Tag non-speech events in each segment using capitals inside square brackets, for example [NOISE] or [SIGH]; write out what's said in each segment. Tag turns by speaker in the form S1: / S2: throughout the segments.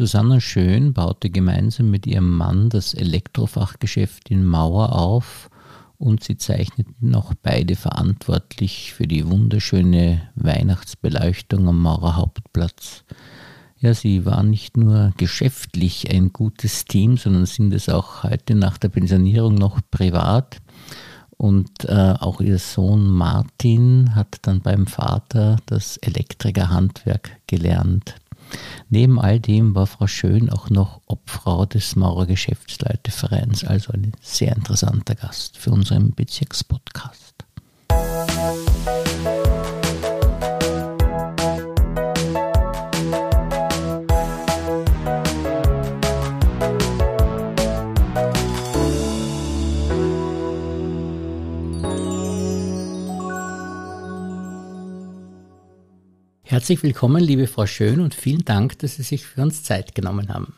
S1: Susanna Schön baute gemeinsam mit ihrem Mann das Elektrofachgeschäft in Mauer auf und sie zeichneten auch beide verantwortlich für die wunderschöne Weihnachtsbeleuchtung am Maurer Hauptplatz. Ja, sie waren nicht nur geschäftlich ein gutes Team, sondern sind es auch heute nach der Pensionierung noch privat. Und äh, auch ihr Sohn Martin hat dann beim Vater das Elektrikerhandwerk gelernt. Neben all dem war Frau Schön auch noch Obfrau des Maurer Geschäftsleitevereins, also ein sehr interessanter Gast für unseren Bezirkspodcast. Herzlich willkommen, liebe Frau Schön, und vielen Dank, dass Sie sich für uns Zeit genommen haben.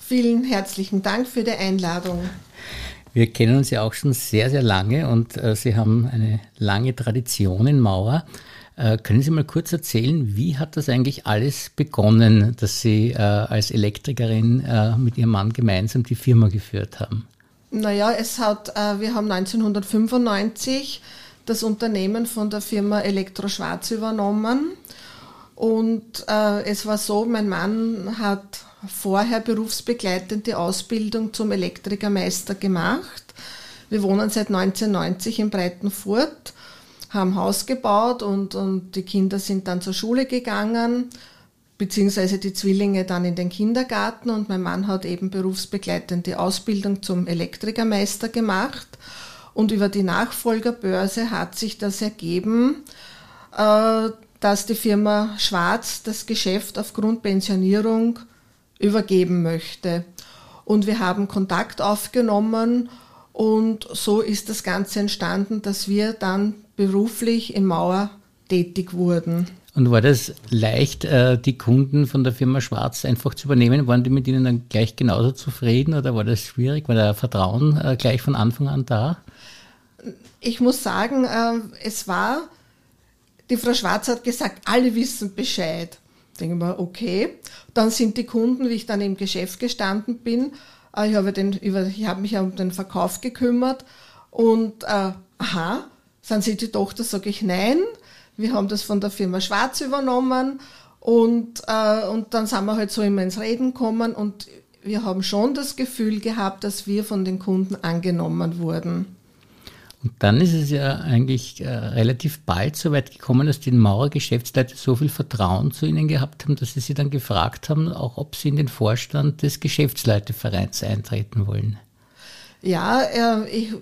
S2: Vielen herzlichen Dank für die Einladung.
S1: Wir kennen uns ja auch schon sehr, sehr lange und äh, Sie haben eine lange Tradition in Mauer. Äh, können Sie mal kurz erzählen, wie hat das eigentlich alles begonnen, dass Sie äh, als Elektrikerin äh, mit Ihrem Mann gemeinsam die Firma geführt haben?
S2: Naja, es hat, äh, wir haben 1995 das Unternehmen von der Firma Elektro Schwarz übernommen. Und äh, es war so, mein Mann hat vorher berufsbegleitende Ausbildung zum Elektrikermeister gemacht. Wir wohnen seit 1990 in Breitenfurt, haben Haus gebaut und, und die Kinder sind dann zur Schule gegangen, beziehungsweise die Zwillinge dann in den Kindergarten und mein Mann hat eben berufsbegleitende Ausbildung zum Elektrikermeister gemacht. Und über die Nachfolgerbörse hat sich das ergeben, äh, dass die Firma Schwarz das Geschäft aufgrund Pensionierung übergeben möchte. Und wir haben Kontakt aufgenommen und so ist das Ganze entstanden, dass wir dann beruflich in Mauer tätig wurden.
S1: Und war das leicht, äh, die Kunden von der Firma Schwarz einfach zu übernehmen? Waren die mit ihnen dann gleich genauso zufrieden oder war das schwierig? War da Vertrauen äh, gleich von Anfang an da?
S2: Ich muss sagen, äh, es war die Frau Schwarz hat gesagt, alle wissen Bescheid. Denken wir, okay. Dann sind die Kunden, wie ich dann im Geschäft gestanden bin, äh, ich habe, den, ich habe mich um den Verkauf gekümmert und äh, aha, sind Sie die Tochter? Sage ich nein. Wir haben das von der Firma Schwarz übernommen und, äh, und dann sind wir halt so immer ins Reden gekommen und wir haben schon das Gefühl gehabt, dass wir von den Kunden angenommen wurden.
S1: Und dann ist es ja eigentlich äh, relativ bald so weit gekommen, dass die Maurer Geschäftsleute so viel Vertrauen zu ihnen gehabt haben, dass sie sie dann gefragt haben, auch ob sie in den Vorstand des Geschäftsleitevereins eintreten wollen.
S2: Ja, äh, ich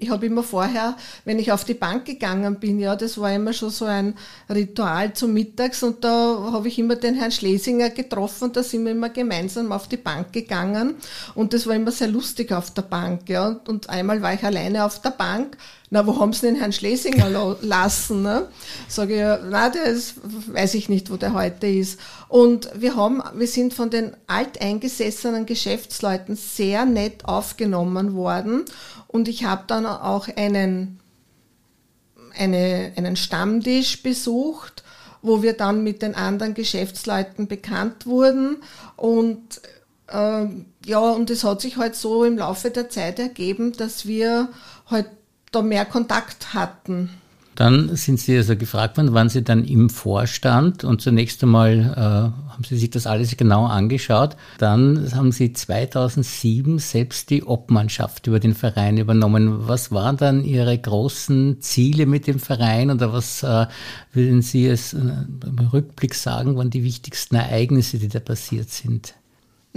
S2: ich habe immer vorher, wenn ich auf die Bank gegangen bin, ja, das war immer schon so ein Ritual zum Mittags und da habe ich immer den Herrn Schlesinger getroffen, da sind wir immer gemeinsam auf die Bank gegangen und das war immer sehr lustig auf der Bank, ja. Und einmal war ich alleine auf der Bank, na, wo haben sie den Herrn Schlesinger lassen? Ne? Sage ich, ja, na, das weiß ich nicht, wo der heute ist. Und wir haben, wir sind von den alteingesessenen Geschäftsleuten sehr nett aufgenommen worden und ich habe dann auch einen, eine, einen Stammtisch besucht, wo wir dann mit den anderen Geschäftsleuten bekannt wurden. Und äh, ja, und es hat sich halt so im Laufe der Zeit ergeben, dass wir halt da mehr Kontakt hatten.
S1: Dann sind Sie also gefragt worden, waren Sie dann im Vorstand und zunächst einmal äh, haben Sie sich das alles genau angeschaut. Dann haben Sie 2007 selbst die Obmannschaft über den Verein übernommen. Was waren dann Ihre großen Ziele mit dem Verein oder was äh, würden Sie es äh, im Rückblick sagen, waren die wichtigsten Ereignisse, die da passiert sind?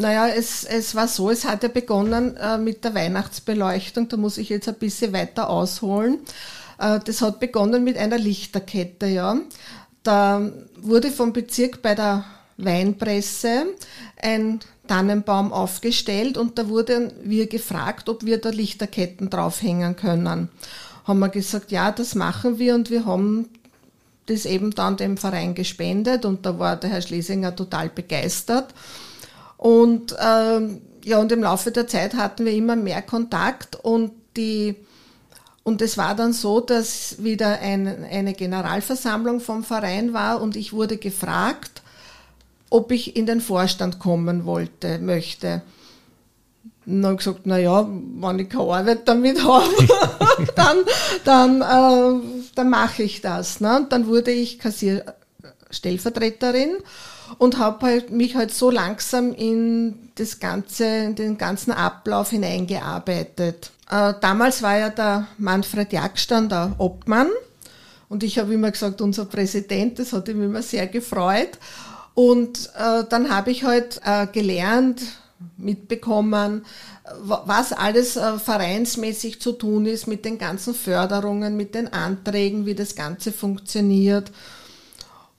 S2: Naja, es, es war so, es hat ja begonnen äh, mit der Weihnachtsbeleuchtung, da muss ich jetzt ein bisschen weiter ausholen. Äh, das hat begonnen mit einer Lichterkette, ja. Da wurde vom Bezirk bei der Weinpresse ein Tannenbaum aufgestellt und da wurden wir gefragt, ob wir da Lichterketten draufhängen können. Haben wir gesagt, ja, das machen wir und wir haben das eben dann dem Verein gespendet und da war der Herr Schlesinger total begeistert. Und ähm, ja, und im Laufe der Zeit hatten wir immer mehr Kontakt und die und es war dann so, dass wieder ein, eine Generalversammlung vom Verein war und ich wurde gefragt, ob ich in den Vorstand kommen wollte, möchte. Und dann gesagt, na ja, wenn ich keine Arbeit damit habe, [LAUGHS] dann, dann, äh, dann mache ich das. Ne? Und dann wurde ich Kassierstellvertreterin und habe halt mich halt so langsam in das ganze, in den ganzen Ablauf hineingearbeitet. Äh, damals war ja der Manfred Jagstand der Obmann und ich habe immer gesagt, unser Präsident, das hat ihm immer sehr gefreut. Und äh, dann habe ich halt äh, gelernt, mitbekommen, was alles äh, vereinsmäßig zu tun ist mit den ganzen Förderungen, mit den Anträgen, wie das Ganze funktioniert.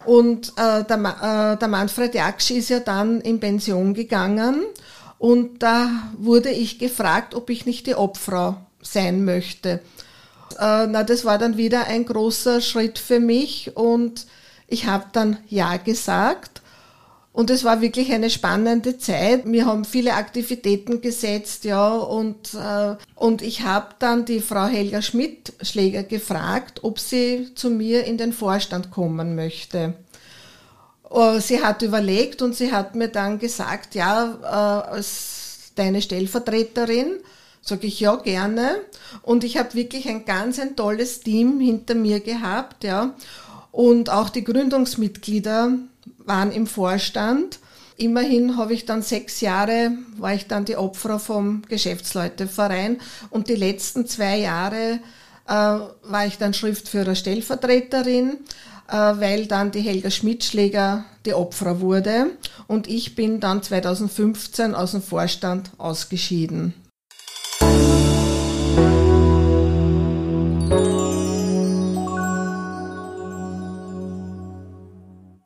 S2: Und äh, der, äh, der Manfred Jaksch ist ja dann in Pension gegangen und da wurde ich gefragt, ob ich nicht die Obfrau sein möchte. Äh, na, das war dann wieder ein großer Schritt für mich und ich habe dann Ja gesagt. Und es war wirklich eine spannende Zeit. Wir haben viele Aktivitäten gesetzt, ja, und, äh, und ich habe dann die Frau Helga Schmidt-Schläger gefragt, ob sie zu mir in den Vorstand kommen möchte. Uh, sie hat überlegt und sie hat mir dann gesagt, ja, äh, als deine Stellvertreterin, sage ich ja gerne. Und ich habe wirklich ein ganz ein tolles Team hinter mir gehabt, ja. Und auch die Gründungsmitglieder waren im Vorstand. Immerhin habe ich dann sechs Jahre, war ich dann die Opfer vom Geschäftsleuteverein und die letzten zwei Jahre äh, war ich dann Schriftführer Stellvertreterin, äh, weil dann die Helga Schmidtschläger die Opfer wurde und ich bin dann 2015 aus dem Vorstand ausgeschieden.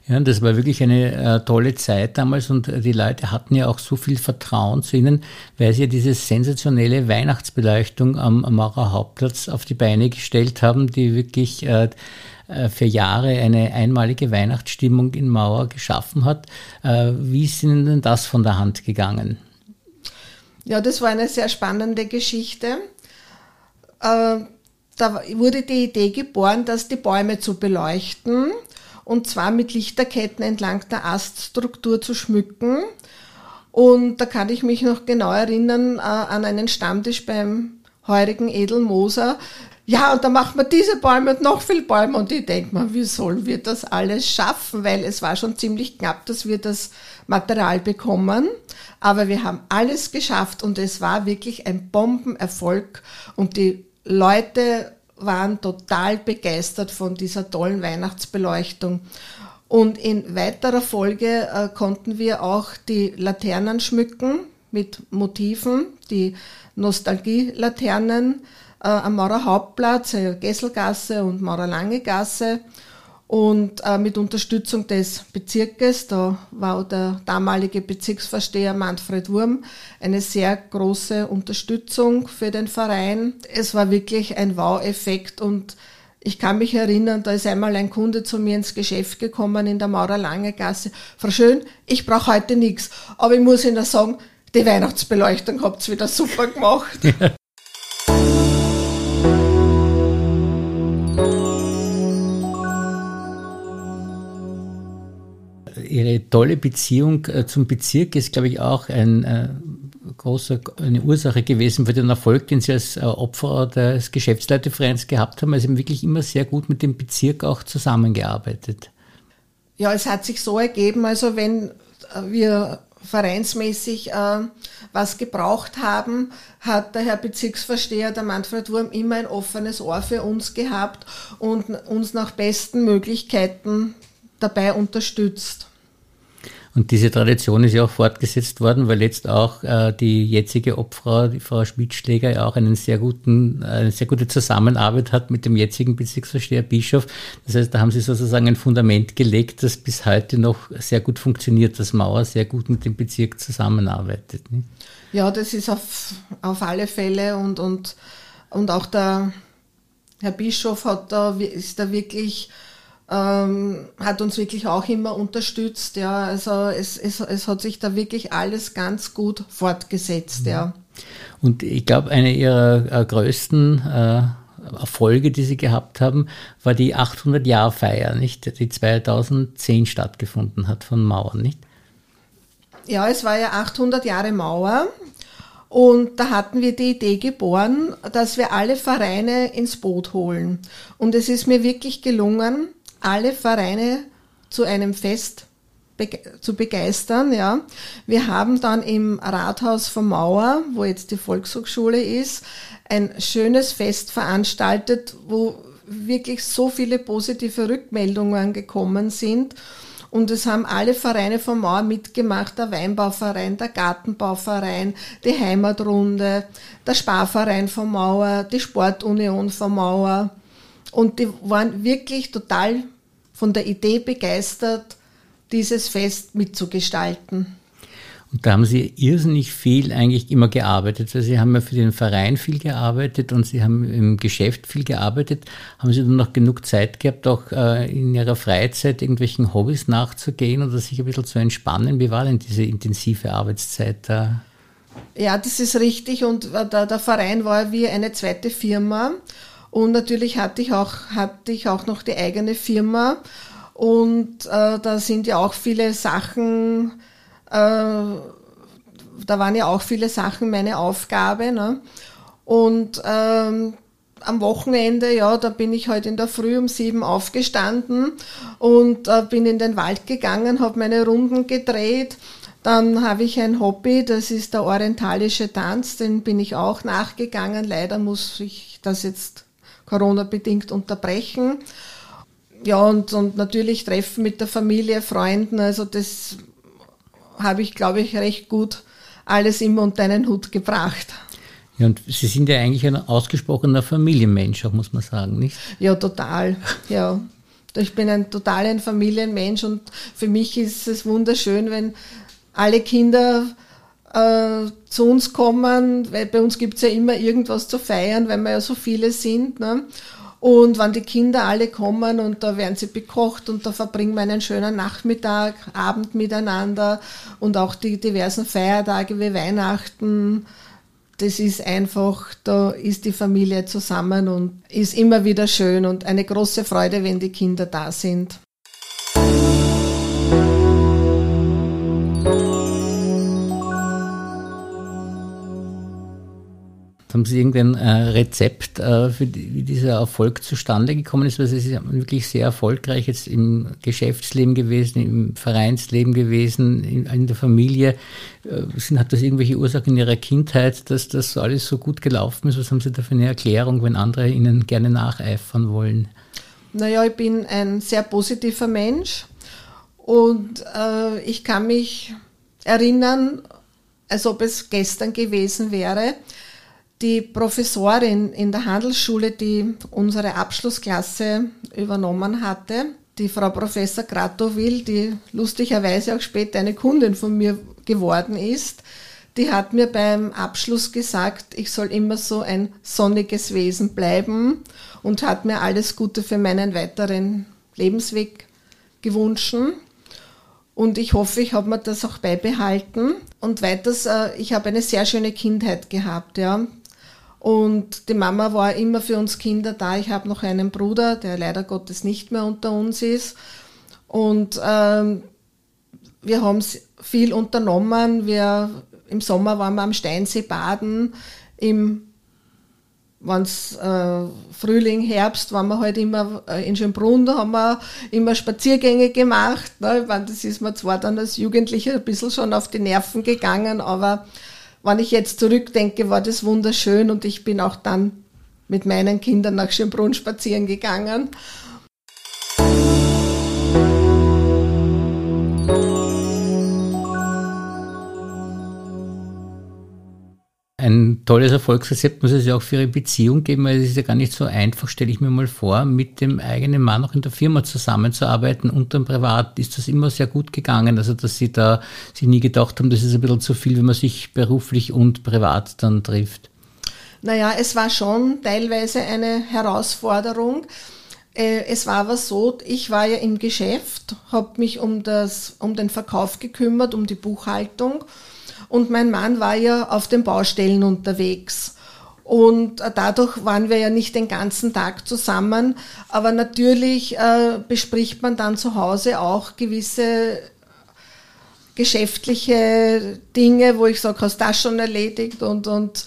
S1: Ja, das war wirklich eine äh, tolle Zeit damals und die Leute hatten ja auch so viel Vertrauen zu ihnen, weil sie ja diese sensationelle Weihnachtsbeleuchtung am, am Maurer Hauptplatz auf die Beine gestellt haben, die wirklich äh, äh, für Jahre eine einmalige Weihnachtsstimmung in Mauer geschaffen hat. Äh, wie ist Ihnen denn das von der Hand gegangen?
S2: Ja, das war eine sehr spannende Geschichte. Äh, da wurde die Idee geboren, dass die Bäume zu beleuchten und zwar mit Lichterketten entlang der Aststruktur zu schmücken. Und da kann ich mich noch genau erinnern äh, an einen Stammtisch beim heurigen Edelmoser. Ja, und da macht man diese Bäume und noch viel Bäume. Und ich denke mir, wie sollen wir das alles schaffen? Weil es war schon ziemlich knapp, dass wir das Material bekommen. Aber wir haben alles geschafft und es war wirklich ein Bombenerfolg. Und die Leute waren total begeistert von dieser tollen Weihnachtsbeleuchtung. Und in weiterer Folge äh, konnten wir auch die Laternen schmücken mit Motiven, die Nostalgie-Laternen äh, am Maurer Hauptplatz, äh, Gesselgasse und Maurer Lange Gasse. Und äh, mit Unterstützung des Bezirkes, da war der damalige Bezirksvorsteher Manfred Wurm eine sehr große Unterstützung für den Verein. Es war wirklich ein Wow-Effekt und ich kann mich erinnern, da ist einmal ein Kunde zu mir ins Geschäft gekommen in der Maurer Lange Gasse. Frau Schön, ich brauche heute nichts, aber ich muss Ihnen sagen, die Weihnachtsbeleuchtung habt ihr wieder super gemacht. [LAUGHS]
S1: Ihre tolle Beziehung äh, zum Bezirk ist, glaube ich, auch ein äh, großer, eine Ursache gewesen für den Erfolg, den Sie als äh, Opfer des Geschäftsleitervereins gehabt haben. Also wirklich immer sehr gut mit dem Bezirk auch zusammengearbeitet.
S2: Ja, es hat sich so ergeben, also wenn wir vereinsmäßig äh, was gebraucht haben, hat der Herr Bezirksvorsteher, der Manfred Wurm, immer ein offenes Ohr für uns gehabt und uns nach besten Möglichkeiten dabei unterstützt.
S1: Und diese Tradition ist ja auch fortgesetzt worden, weil jetzt auch äh, die jetzige Obfrau, die Frau Schmidtschläger, ja auch einen sehr guten, eine sehr gute Zusammenarbeit hat mit dem jetzigen Bezirksvorsteher Bischof. Das heißt, da haben sie sozusagen ein Fundament gelegt, das bis heute noch sehr gut funktioniert, dass Mauer sehr gut mit dem Bezirk zusammenarbeitet.
S2: Nicht? Ja, das ist auf, auf alle Fälle und, und, und auch der Herr Bischof hat da, ist da wirklich ähm, hat uns wirklich auch immer unterstützt. Ja, also es, es, es hat sich da wirklich alles ganz gut fortgesetzt. Mhm. Ja.
S1: Und ich glaube, eine ihrer äh, größten äh, Erfolge, die sie gehabt haben, war die 800-Jahr-Feier, nicht, die 2010 stattgefunden hat von Mauern, nicht?
S2: Ja, es war ja 800 Jahre Mauer. Und da hatten wir die Idee geboren, dass wir alle Vereine ins Boot holen. Und es ist mir wirklich gelungen, alle Vereine zu einem Fest zu begeistern. Ja. Wir haben dann im Rathaus von Mauer, wo jetzt die Volkshochschule ist, ein schönes Fest veranstaltet, wo wirklich so viele positive Rückmeldungen gekommen sind. Und es haben alle Vereine von Mauer mitgemacht, der Weinbauverein, der Gartenbauverein, die Heimatrunde, der Sparverein von Mauer, die Sportunion von Mauer. Und die waren wirklich total von der Idee begeistert, dieses Fest mitzugestalten.
S1: Und da haben Sie irrsinnig viel eigentlich immer gearbeitet. Also Sie haben ja für den Verein viel gearbeitet und Sie haben im Geschäft viel gearbeitet. Haben Sie dann noch genug Zeit gehabt, auch äh, in Ihrer Freizeit irgendwelchen Hobbys nachzugehen oder sich ein bisschen zu entspannen? Wie war denn diese intensive Arbeitszeit da?
S2: Ja, das ist richtig. Und äh, der, der Verein war wie eine zweite Firma. Und natürlich hatte ich auch, hatte ich auch noch die eigene Firma. Und äh, da sind ja auch viele Sachen, äh, da waren ja auch viele Sachen meine Aufgabe. Ne? Und ähm, am Wochenende, ja, da bin ich heute in der Früh um sieben aufgestanden und äh, bin in den Wald gegangen, habe meine Runden gedreht. Dann habe ich ein Hobby, das ist der orientalische Tanz, den bin ich auch nachgegangen. Leider muss ich das jetzt Corona-bedingt unterbrechen ja, und, und natürlich Treffen mit der Familie, Freunden, also das habe ich, glaube ich, recht gut alles immer unter einen Hut gebracht.
S1: Ja, und Sie sind ja eigentlich ein ausgesprochener Familienmensch, auch muss man sagen, nicht?
S2: Ja, total. Ja. Ich bin ein total ein Familienmensch und für mich ist es wunderschön, wenn alle Kinder äh, zu uns kommen, weil bei uns gibt es ja immer irgendwas zu feiern, weil wir ja so viele sind. Ne? Und wenn die Kinder alle kommen und da werden sie bekocht und da verbringen wir einen schönen Nachmittag, Abend miteinander und auch die diversen Feiertage wie Weihnachten. Das ist einfach, da ist die Familie zusammen und ist immer wieder schön und eine große Freude, wenn die Kinder da sind.
S1: Haben Sie irgendein äh, Rezept, äh, für die, wie dieser Erfolg zustande gekommen ist? Weil Sie sind wirklich sehr erfolgreich jetzt im Geschäftsleben gewesen, im Vereinsleben gewesen, in, in der Familie. Äh, sind, hat das irgendwelche Ursachen in Ihrer Kindheit, dass das alles so gut gelaufen ist? Was haben Sie da für eine Erklärung, wenn andere Ihnen gerne nacheifern wollen?
S2: Naja, ich bin ein sehr positiver Mensch und äh, ich kann mich erinnern, als ob es gestern gewesen wäre, die Professorin in der Handelsschule, die unsere Abschlussklasse übernommen hatte, die Frau Professor Gratowil, die lustigerweise auch später eine Kundin von mir geworden ist, die hat mir beim Abschluss gesagt, ich soll immer so ein sonniges Wesen bleiben und hat mir alles Gute für meinen weiteren Lebensweg gewünscht. Und ich hoffe, ich habe mir das auch beibehalten. Und weiters, äh, ich habe eine sehr schöne Kindheit gehabt. Ja. Und die Mama war immer für uns Kinder da. Ich habe noch einen Bruder, der leider Gottes nicht mehr unter uns ist. Und ähm, wir haben viel unternommen. Wir, Im Sommer waren wir am Steinsee baden. Im wenn's äh, Frühling, Herbst, waren wir halt immer äh, in Schönbrunn, da haben wir immer Spaziergänge gemacht. Ne? Ich meine, das ist mir zwar dann als Jugendlicher ein bisschen schon auf die Nerven gegangen, aber wenn ich jetzt zurückdenke, war das wunderschön und ich bin auch dann mit meinen Kindern nach Schönbrunn spazieren gegangen.
S1: Ein tolles Erfolgsrezept muss es ja auch für Ihre Beziehung geben, weil es ist ja gar nicht so einfach, stelle ich mir mal vor, mit dem eigenen Mann auch in der Firma zusammenzuarbeiten und dann privat. Ist das immer sehr gut gegangen? Also, dass Sie da sich nie gedacht haben, das ist ein bisschen zu viel, wenn man sich beruflich und privat dann trifft?
S2: Naja, es war schon teilweise eine Herausforderung. Äh, es war aber so, ich war ja im Geschäft, habe mich um, das, um den Verkauf gekümmert, um die Buchhaltung und mein Mann war ja auf den Baustellen unterwegs. Und dadurch waren wir ja nicht den ganzen Tag zusammen. Aber natürlich äh, bespricht man dann zu Hause auch gewisse geschäftliche Dinge, wo ich sage, hast das schon erledigt und, und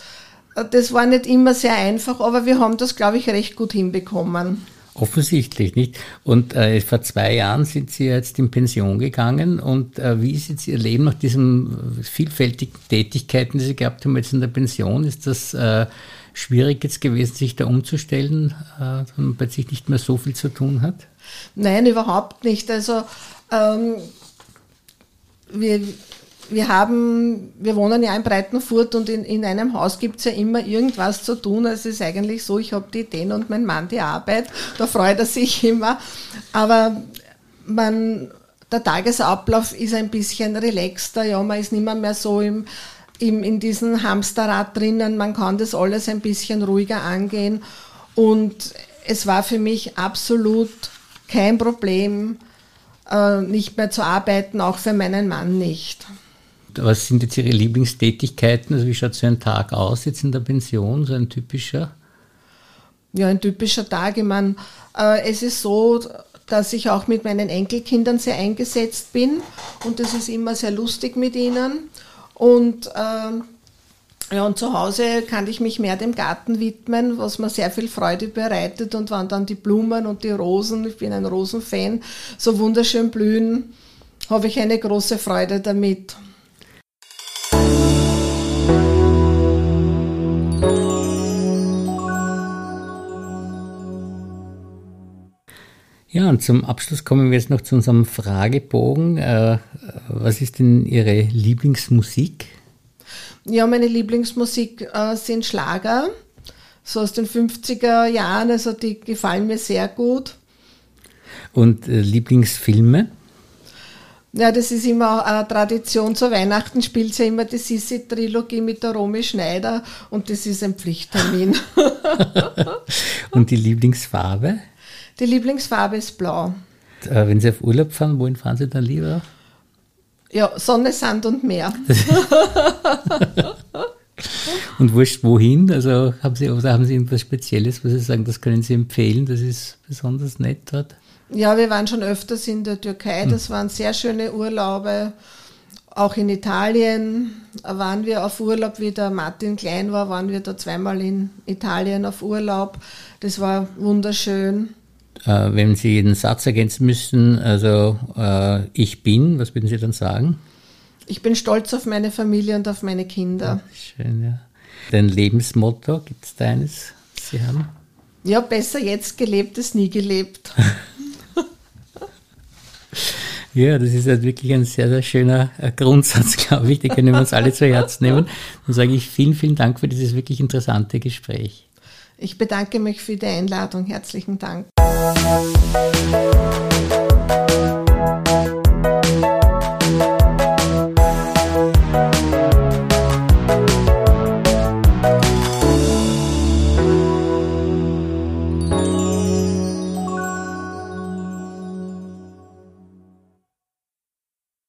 S2: äh, das war nicht immer sehr einfach, aber wir haben das, glaube ich, recht gut hinbekommen.
S1: Offensichtlich nicht. Und äh, vor zwei Jahren sind Sie jetzt in Pension gegangen. Und äh, wie ist jetzt Ihr Leben nach diesen vielfältigen Tätigkeiten, die Sie gehabt haben, jetzt in der Pension? Ist das äh, schwierig jetzt gewesen, sich da umzustellen, äh, wenn man plötzlich nicht mehr so viel zu tun hat?
S2: Nein, überhaupt nicht. Also ähm, wir, wir haben, wir wohnen ja in Breitenfurt und in, in einem Haus gibt es ja immer irgendwas zu tun. Es ist eigentlich so, ich habe die Ideen und mein Mann die Arbeit. Da freut er sich immer. Aber man, der Tagesablauf ist ein bisschen relaxter. Ja, man ist nicht mehr, mehr so im, im, in diesem Hamsterrad drinnen. Man kann das alles ein bisschen ruhiger angehen. Und es war für mich absolut kein Problem, äh, nicht mehr zu arbeiten, auch für meinen Mann nicht.
S1: Was sind jetzt Ihre Lieblingstätigkeiten? Also wie schaut so ein Tag aus jetzt in der Pension, so ein typischer?
S2: Ja, ein typischer Tag. Ich meine, äh, es ist so, dass ich auch mit meinen Enkelkindern sehr eingesetzt bin und es ist immer sehr lustig mit ihnen. Und, äh, ja, und zu Hause kann ich mich mehr dem Garten widmen, was mir sehr viel Freude bereitet. Und wenn dann die Blumen und die Rosen, ich bin ein Rosenfan, so wunderschön blühen, habe ich eine große Freude damit.
S1: Ja, und zum Abschluss kommen wir jetzt noch zu unserem Fragebogen. Äh, was ist denn Ihre Lieblingsmusik?
S2: Ja, meine Lieblingsmusik äh, sind Schlager, so aus den 50er Jahren, also die gefallen mir sehr gut.
S1: Und äh, Lieblingsfilme?
S2: Ja, das ist immer eine Tradition. Zu Weihnachten spielt ja immer die Sissi-Trilogie mit der Romy Schneider und das ist ein Pflichttermin. [LAUGHS]
S1: und die Lieblingsfarbe?
S2: Die Lieblingsfarbe ist blau.
S1: Äh, wenn Sie auf Urlaub fahren, wohin fahren Sie dann lieber?
S2: Ja, Sonne, Sand und Meer. [LAUGHS] [LAUGHS]
S1: und wurscht wohin? Also haben Sie, oder haben Sie irgendwas Spezielles, wo Sie sagen, das können Sie empfehlen, das ist besonders nett dort?
S2: Ja, wir waren schon öfters in der Türkei, das hm. waren sehr schöne Urlaube. Auch in Italien waren wir auf Urlaub, wie der Martin klein war, waren wir da zweimal in Italien auf Urlaub. Das war wunderschön.
S1: Äh, wenn Sie jeden Satz ergänzen müssten, also äh, ich bin, was würden Sie dann sagen?
S2: Ich bin stolz auf meine Familie und auf meine Kinder.
S1: Ja, schön, ja. Dein Lebensmotto, gibt es deines, Sie haben?
S2: Ja, besser jetzt gelebt als nie gelebt. [LAUGHS] [LAUGHS]
S1: ja, das ist halt wirklich ein sehr, sehr schöner äh, Grundsatz, [LAUGHS] glaube ich. Den können wir uns alle zu Herzen nehmen. Dann sage ich vielen, vielen Dank für dieses wirklich interessante Gespräch.
S2: Ich bedanke mich für die Einladung. Herzlichen Dank. Música